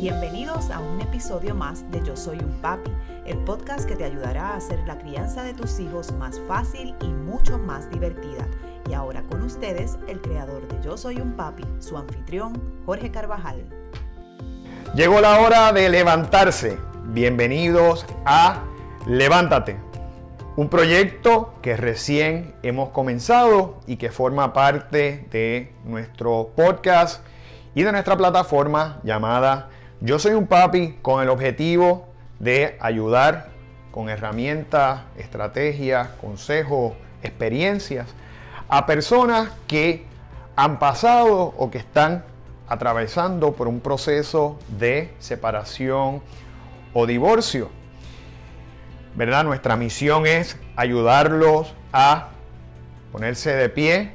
Bienvenidos a un episodio más de Yo Soy un Papi, el podcast que te ayudará a hacer la crianza de tus hijos más fácil y mucho más divertida. Y ahora con ustedes, el creador de Yo Soy un Papi, su anfitrión, Jorge Carvajal. Llegó la hora de levantarse. Bienvenidos a Levántate, un proyecto que recién hemos comenzado y que forma parte de nuestro podcast y de nuestra plataforma llamada Yo Soy un Papi con el objetivo de ayudar con herramientas, estrategias, consejos, experiencias a personas que han pasado o que están atravesando por un proceso de separación o divorcio. ¿verdad? Nuestra misión es ayudarlos a ponerse de pie,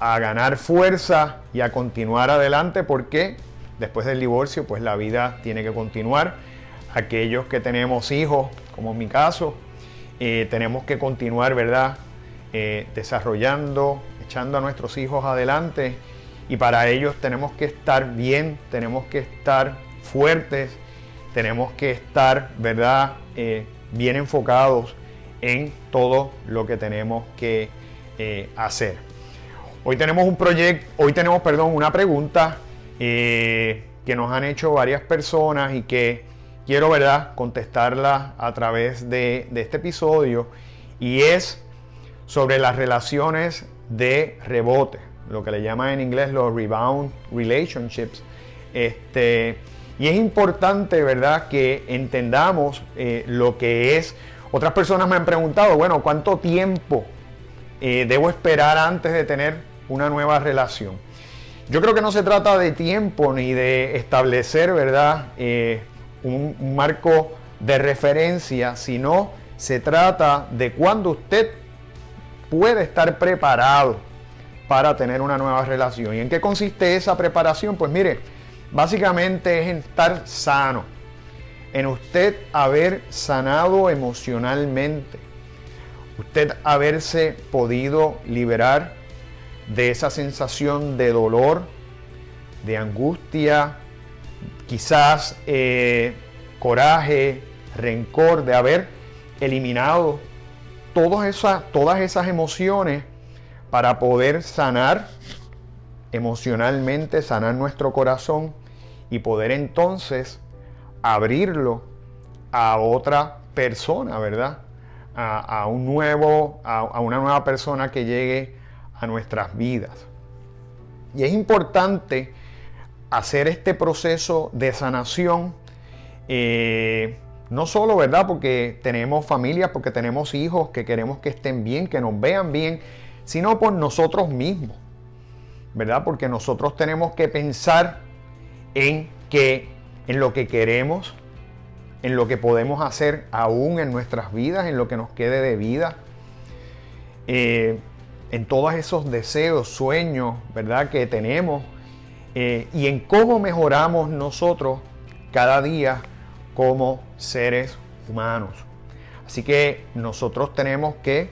a ganar fuerza y a continuar adelante porque después del divorcio pues la vida tiene que continuar. Aquellos que tenemos hijos, como en mi caso, eh, tenemos que continuar, ¿verdad? Eh, desarrollando, echando a nuestros hijos adelante y para ellos tenemos que estar bien, tenemos que estar fuertes, tenemos que estar, ¿verdad? Eh, bien enfocados en todo lo que tenemos que hacer. Hoy tenemos un proyecto, hoy tenemos, perdón, una pregunta eh, que nos han hecho varias personas y que quiero, ¿verdad?, contestarla a través de, este episodio y es sobre las relaciones de rebote, lo que le llaman en inglés los rebound relationships. Este, y es importante, ¿verdad?, que entendamos eh, lo que es. Otras personas me han preguntado, bueno, ¿cuánto tiempo eh, debo esperar antes de tener una nueva relación? Yo creo que no se trata de tiempo ni de establecer, ¿verdad?, eh, un, marco de referencia, sino se trata de cuándo usted puede estar preparado para tener una nueva relación. ¿Y en qué consiste esa preparación? Pues mire, Básicamente es en estar sano, en usted haber sanado emocionalmente, usted haberse podido liberar de esa sensación de dolor, de angustia, quizás eh, coraje, rencor, de haber eliminado todas esas, todas esas emociones para poder sanar emocionalmente, sanar nuestro corazón y poder entonces abrirlo a otra persona, ¿verdad? A, un nuevo, a, una nueva persona que llegue a nuestras vidas. Y es importante hacer este proceso de sanación, eh, no solo, ¿verdad? Porque tenemos familias, porque tenemos hijos que queremos que estén bien, que nos vean bien, sino por nosotros mismos, ¿verdad? Porque nosotros tenemos que pensar en que en lo que queremos, en lo que podemos hacer aún en nuestras vidas, en lo que nos quede de vida, eh, en todos esos deseos, sueños, ¿verdad? Que tenemos eh, y en cómo mejoramos nosotros cada día como seres humanos. Así que nosotros tenemos que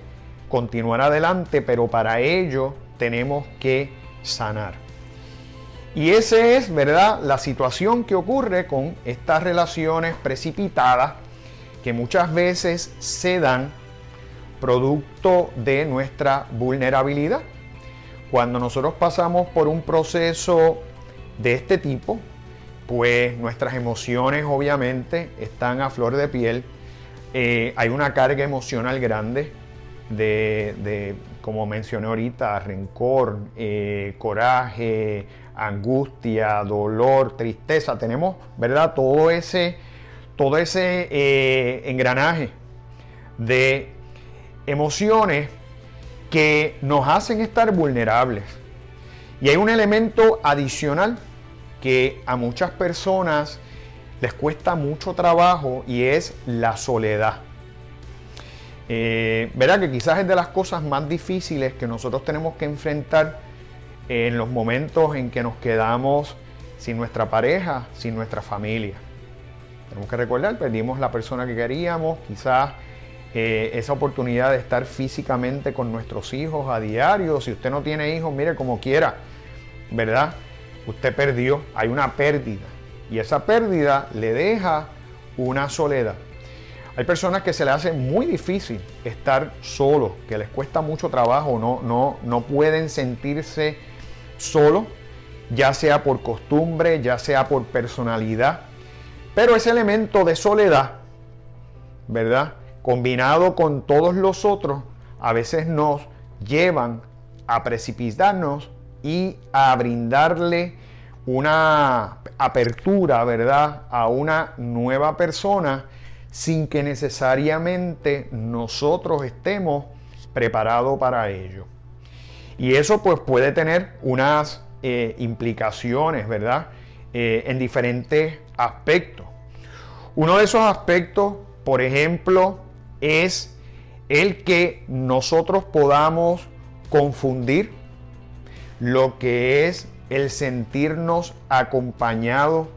continuar adelante, pero para ello tenemos que sanar. Y esa es, ¿verdad?, la situación que ocurre con estas relaciones precipitadas que muchas veces se dan producto de nuestra vulnerabilidad. Cuando nosotros pasamos por un proceso de este tipo, pues nuestras emociones obviamente están a flor de piel. Eh, hay una carga emocional grande de, como mencioné ahorita, rencor, eh, coraje, angustia, dolor, tristeza. Tenemos, ¿verdad? Todo ese, todo ese eh, engranaje de emociones que nos hacen estar vulnerables. Y hay un elemento adicional que a muchas personas les cuesta mucho trabajo y es la soledad. Eh, verá que quizás es de las cosas más difíciles que nosotros tenemos que enfrentar en los momentos en que nos quedamos sin nuestra pareja, sin nuestra familia. Tenemos que recordar, perdimos la persona que queríamos, quizás eh, esa oportunidad de estar físicamente con nuestros hijos a diario. Si usted no tiene hijos, mire como quiera, ¿verdad? Usted perdió, hay una pérdida y esa pérdida le deja una soledad. Hay personas que se les hace muy difícil estar solos, que les cuesta mucho trabajo, no, no, no pueden sentirse solos, ya sea por costumbre, ya sea por personalidad. Pero ese elemento de soledad, ¿verdad? Combinado con todos los otros, a veces nos llevan a precipitarnos y a brindarle una apertura, ¿verdad? A una nueva persona sin que necesariamente nosotros estemos preparados para ello. Y eso pues puede tener unas eh, implicaciones, ¿verdad? Eh, en diferentes aspectos. Uno de esos aspectos, por ejemplo, es el que nosotros podamos confundir lo que es el sentirnos acompañados,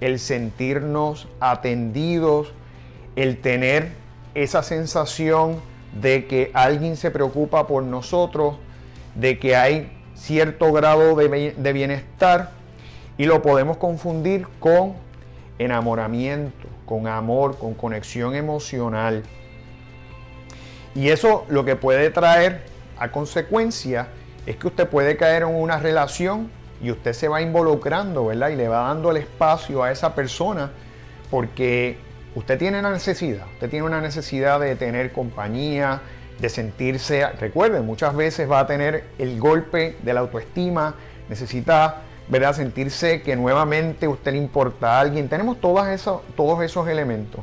el sentirnos atendidos, el tener esa sensación de que alguien se preocupa por nosotros, de que hay cierto grado de, bienestar y lo podemos confundir con enamoramiento, con amor, con conexión emocional. Y eso lo que puede traer a consecuencia es que usted puede caer en una relación y usted se va involucrando, ¿verdad? Y le va dando el espacio a esa persona porque Usted tiene una necesidad, usted tiene una necesidad de tener compañía, de sentirse, recuerden, muchas veces va a tener el golpe de la autoestima, necesita, ¿verdad? Sentirse que nuevamente usted le importa a alguien. Tenemos todos esos elementos.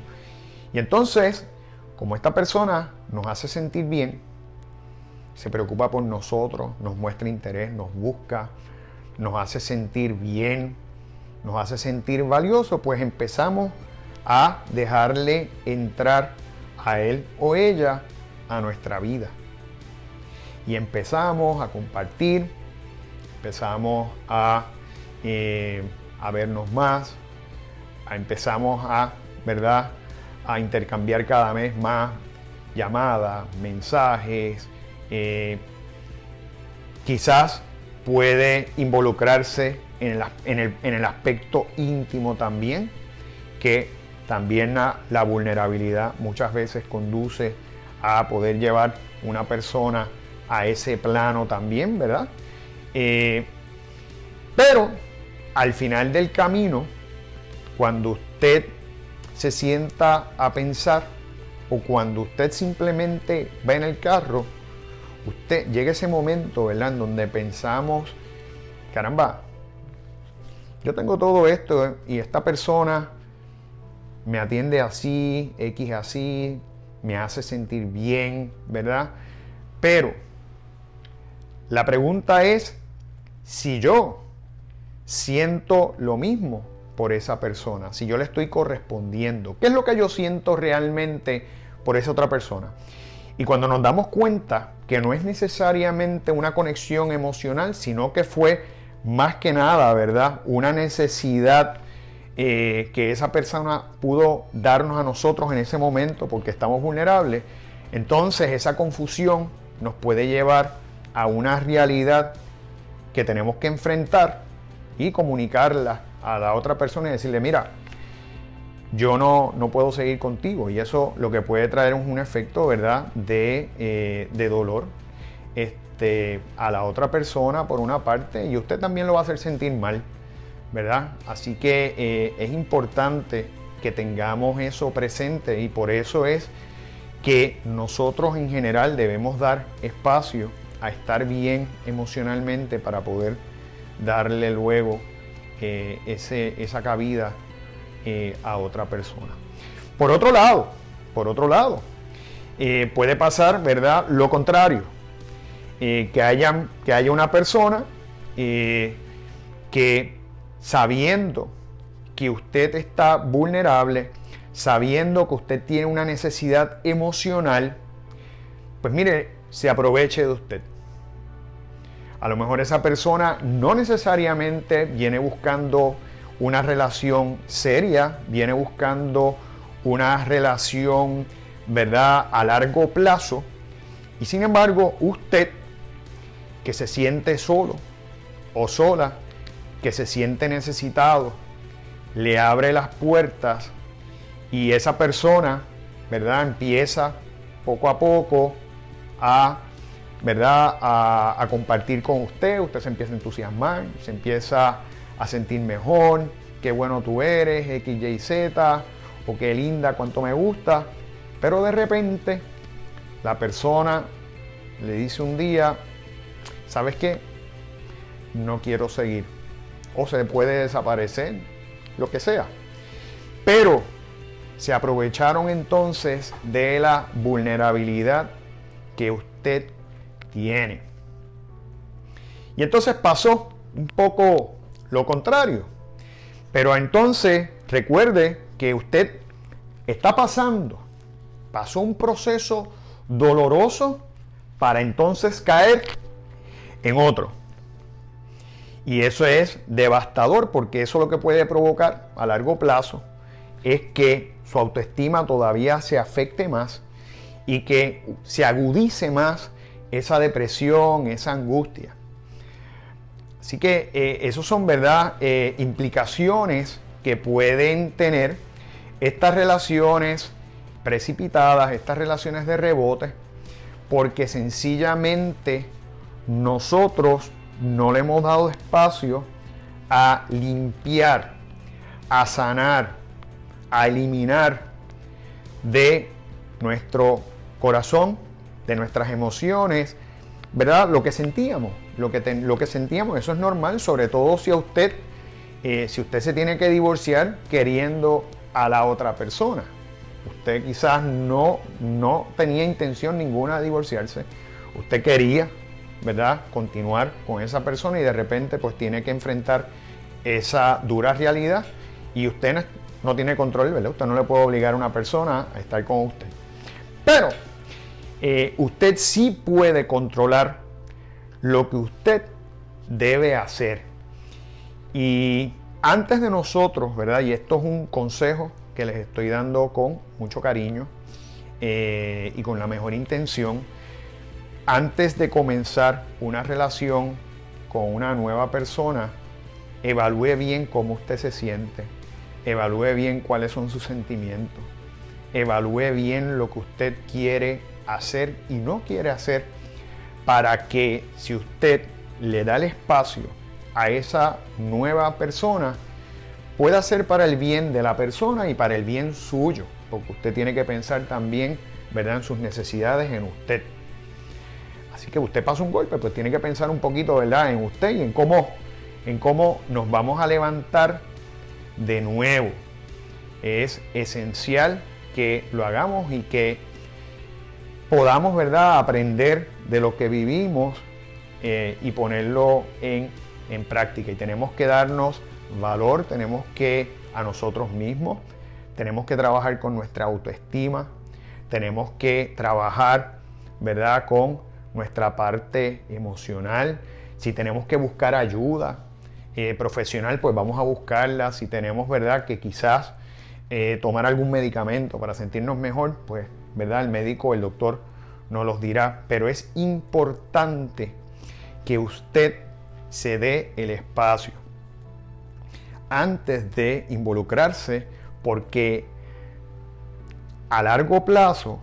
Y entonces, como esta persona nos hace sentir bien, se preocupa por nosotros, nos muestra interés, nos busca, nos hace sentir bien, nos hace sentir valioso, pues empezamos a dejarle entrar a él o ella a nuestra vida. Y empezamos a compartir, empezamos a, eh, vernos más, empezamos a, ¿verdad? A intercambiar cada vez más llamadas, mensajes. Eh, quizás puede involucrarse en el, en el aspecto íntimo también, que también la, vulnerabilidad muchas veces conduce a poder llevar una persona a ese plano también, ¿verdad? Eh, pero al final del camino, cuando usted se sienta a pensar o cuando usted simplemente va en el carro, usted llega ese momento, ¿verdad? En donde pensamos, caramba, yo tengo todo esto y esta persona me atiende así, X así, me hace sentir bien, ¿verdad? Pero la pregunta es si yo siento lo mismo por esa persona, si yo le estoy correspondiendo, ¿qué es lo que yo siento realmente por esa otra persona? Y cuando nos damos cuenta que no es necesariamente una conexión emocional, sino que fue más que nada, ¿verdad? Una necesidad eh, que esa persona pudo darnos a nosotros en ese momento porque estamos vulnerables, entonces esa confusión nos puede llevar a una realidad que tenemos que enfrentar y comunicarla a la otra persona y decirle, mira, yo no, no puedo seguir contigo. Y eso lo que puede traer es un efecto, ¿verdad?, de, eh, de dolor este, a la otra persona por una parte y usted también lo va a hacer sentir mal. ¿verdad? Así que eh, es importante que tengamos eso presente y por eso es que nosotros en general debemos dar espacio a estar bien emocionalmente para poder darle luego eh, esa cabida eh, a otra persona. Por otro lado, por otro lado, puede pasar, ¿verdad? Lo contrario, que, haya, que haya una persona que sabiendo que usted está vulnerable, sabiendo que usted tiene una necesidad emocional, pues mire, se aproveche de usted. A lo mejor esa persona no necesariamente viene buscando una relación seria, viene buscando una relación, ¿verdad?, a largo plazo. Y sin embargo, usted que se siente solo o sola, que se siente necesitado, le abre las puertas y esa persona, ¿verdad? Empieza poco a poco a, ¿verdad? A, compartir con usted, usted se empieza a entusiasmar, se empieza a sentir mejor, qué bueno tú eres, X, Y, Z, o qué linda, cuánto me gusta, pero de repente la persona le dice un día, ¿sabes qué? No quiero seguir. O se puede desaparecer, lo que sea. Pero se aprovecharon entonces de la vulnerabilidad que usted tiene. Y entonces pasó un poco lo contrario. Pero entonces recuerde que usted está pasando, pasó un proceso doloroso para entonces caer en otro. Y eso es devastador porque eso lo que puede provocar a largo plazo es que su autoestima todavía se afecte más y que se agudice más esa depresión, esa angustia. Así que eh, esos son, ¿verdad?, eh, implicaciones que pueden tener estas relaciones precipitadas, estas relaciones de rebote, porque sencillamente nosotros no le hemos dado espacio a limpiar, a sanar, a eliminar de nuestro corazón, de nuestras emociones, ¿verdad? Lo que sentíamos, lo que, lo que sentíamos, eso es normal, sobre todo si a usted, eh, si usted se tiene que divorciar queriendo a la otra persona. Usted quizás no, no tenía intención ninguna de divorciarse. Usted quería, ¿verdad?, continuar con esa persona y de repente pues tiene que enfrentar esa dura realidad y usted no, tiene control, ¿verdad? Usted no le puede obligar a una persona a estar con usted. Pero eh, usted sí puede controlar lo que usted debe hacer. Y antes de nosotros, ¿verdad? Y esto es un consejo que les estoy dando con mucho cariño eh, y con la mejor intención. Antes de comenzar una relación con una nueva persona, evalúe bien cómo usted se siente, evalúe bien cuáles son sus sentimientos, evalúe bien lo que usted quiere hacer y no quiere hacer para que si usted le da el espacio a esa nueva persona, pueda ser para el bien de la persona y para el bien suyo, porque usted tiene que pensar también, ¿verdad?, en sus necesidades, en usted. Así que usted pasa un golpe, pues tiene que pensar un poquito, ¿verdad?, en usted y en cómo, en cómo nos vamos a levantar de nuevo. Es esencial que lo hagamos y que podamos, ¿verdad?, aprender de lo que vivimos eh, y ponerlo en, en práctica. Y tenemos que darnos valor, tenemos que a nosotros mismos, tenemos que trabajar con nuestra autoestima, tenemos que trabajar, ¿verdad?, con nuestra parte emocional. Si tenemos que buscar ayuda eh, profesional, pues vamos a buscarla. Si tenemos, ¿verdad?, que quizás eh, tomar algún medicamento para sentirnos mejor, pues, ¿verdad?, el médico el doctor nos los dirá. Pero es importante que usted se dé el espacio antes de involucrarse porque a largo plazo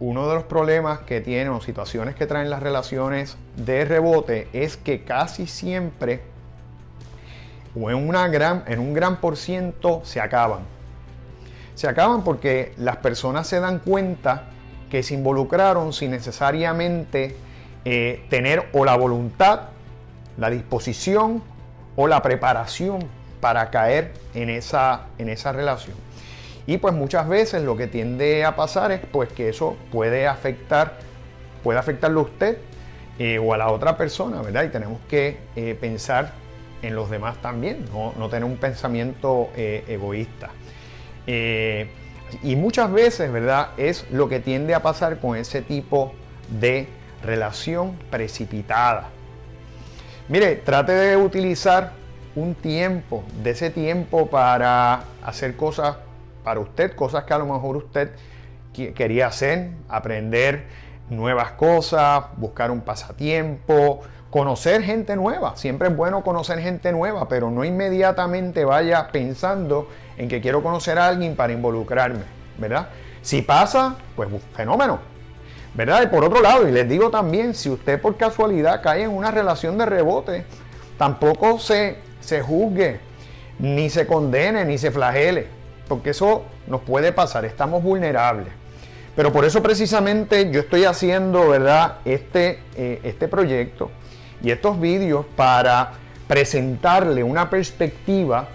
uno de los problemas que tienen o situaciones que traen las relaciones de rebote es que casi siempre o en, una gran, en un gran por ciento se acaban. Se acaban porque las personas se dan cuenta que se involucraron sin necesariamente eh, tener o la voluntad, la disposición o la preparación para caer en esa, en esa relación. Y pues muchas veces lo que tiende a pasar es pues que eso puede afectar, puede afectarlo a usted eh, o a la otra persona, ¿verdad? Y tenemos que eh, pensar en los demás también, no, tener un pensamiento egoísta. Y muchas veces, ¿verdad? Es lo que tiende a pasar con ese tipo de relación precipitada. Mire, trate de utilizar un tiempo, de ese tiempo para hacer cosas para usted, cosas que a lo mejor usted quería hacer, aprender nuevas cosas, buscar un pasatiempo, conocer gente nueva. Siempre es bueno conocer gente nueva, pero no inmediatamente vaya pensando en que quiero conocer a alguien para involucrarme, ¿verdad? Si pasa, pues fenómeno, ¿verdad? Y por otro lado, y les digo también, si usted por casualidad cae en una relación de rebote, tampoco se, se juzgue, ni se condene, ni se flagele, porque eso nos puede pasar, estamos vulnerables. Pero por eso precisamente yo estoy haciendo, ¿verdad? Este, eh, este proyecto y estos vídeos para presentarle una perspectiva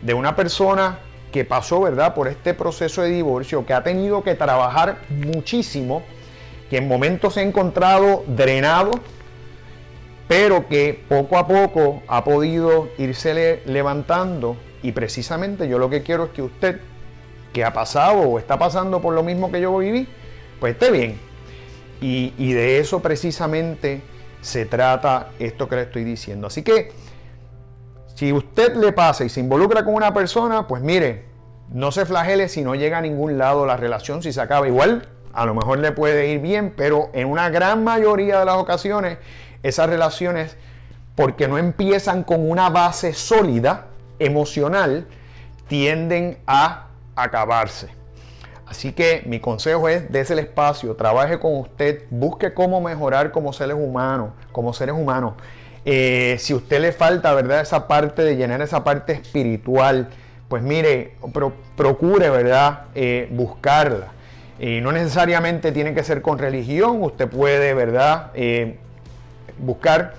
de una persona que pasó, ¿verdad? Por este proceso de divorcio, que ha tenido que trabajar muchísimo, que en momentos se ha encontrado drenado, pero que poco a poco ha podido irse levantando. Y precisamente yo lo que quiero es que usted que ha pasado o está pasando por lo mismo que yo viví, pues esté bien. Y, de eso precisamente se trata esto que le estoy diciendo. Así que si usted le pasa y se involucra con una persona, pues mire, no se flagele si no llega a ningún lado la relación, si se acaba igual, a lo mejor le puede ir bien, pero en una gran mayoría de las ocasiones esas relaciones, porque no empiezan con una base sólida, emocional, tienden a acabarse. Así que mi consejo es, dése el espacio, trabaje con usted, busque cómo mejorar como seres humanos, como seres humanos. Eh, si a usted le falta, ¿verdad? Esa parte de llenar esa parte espiritual, pues mire, procure, ¿verdad? Eh, buscarla. Y no necesariamente tiene que ser con religión, usted puede, ¿verdad? Eh, buscar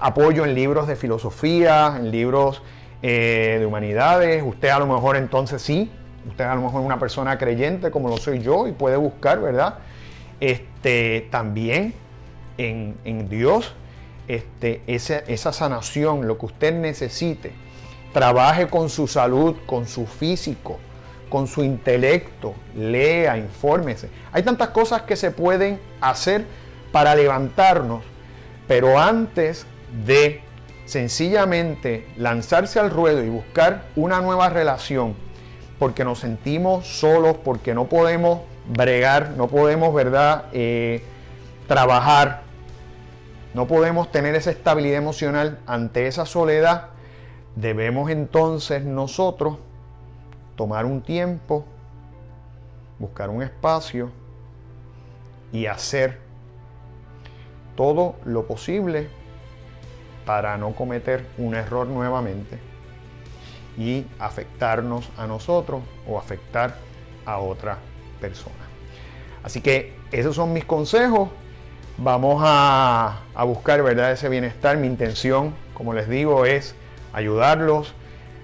apoyo en libros de filosofía, en libros de humanidades. Usted a lo mejor entonces sí Usted a lo mejor es una persona creyente como lo soy yo y puede buscar, ¿verdad? Este, también en, Dios este, esa, esa sanación, lo que usted necesite. Trabaje con su salud, con su físico, con su intelecto, lea, infórmese. Hay tantas cosas que se pueden hacer para levantarnos, pero antes de sencillamente lanzarse al ruedo y buscar una nueva relación, porque nos sentimos solos, porque no podemos bregar, no podemos, ¿verdad?, eh, trabajar, no podemos tener esa estabilidad emocional ante esa soledad, debemos entonces nosotros tomar un tiempo, buscar un espacio y hacer todo lo posible para no cometer un error nuevamente y afectarnos a nosotros o afectar a otra persona. Así que esos son mis consejos. Vamos a, buscar ¿verdad? ese bienestar. Mi intención, como les digo, es ayudarlos,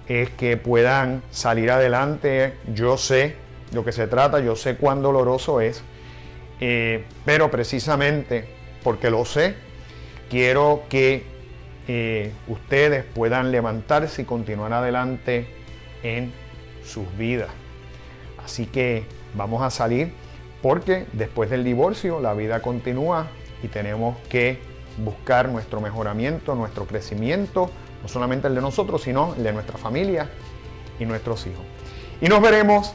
es que puedan salir adelante. Yo sé lo que se trata, yo sé cuán doloroso es, eh, pero precisamente porque lo sé, quiero que eh, ustedes puedan levantarse y continuar adelante en sus vidas. Así que vamos a salir porque después del divorcio la vida continúa y tenemos que buscar nuestro mejoramiento, nuestro crecimiento, no solamente el de nosotros, sino el de nuestra familia y nuestros hijos. Y nos veremos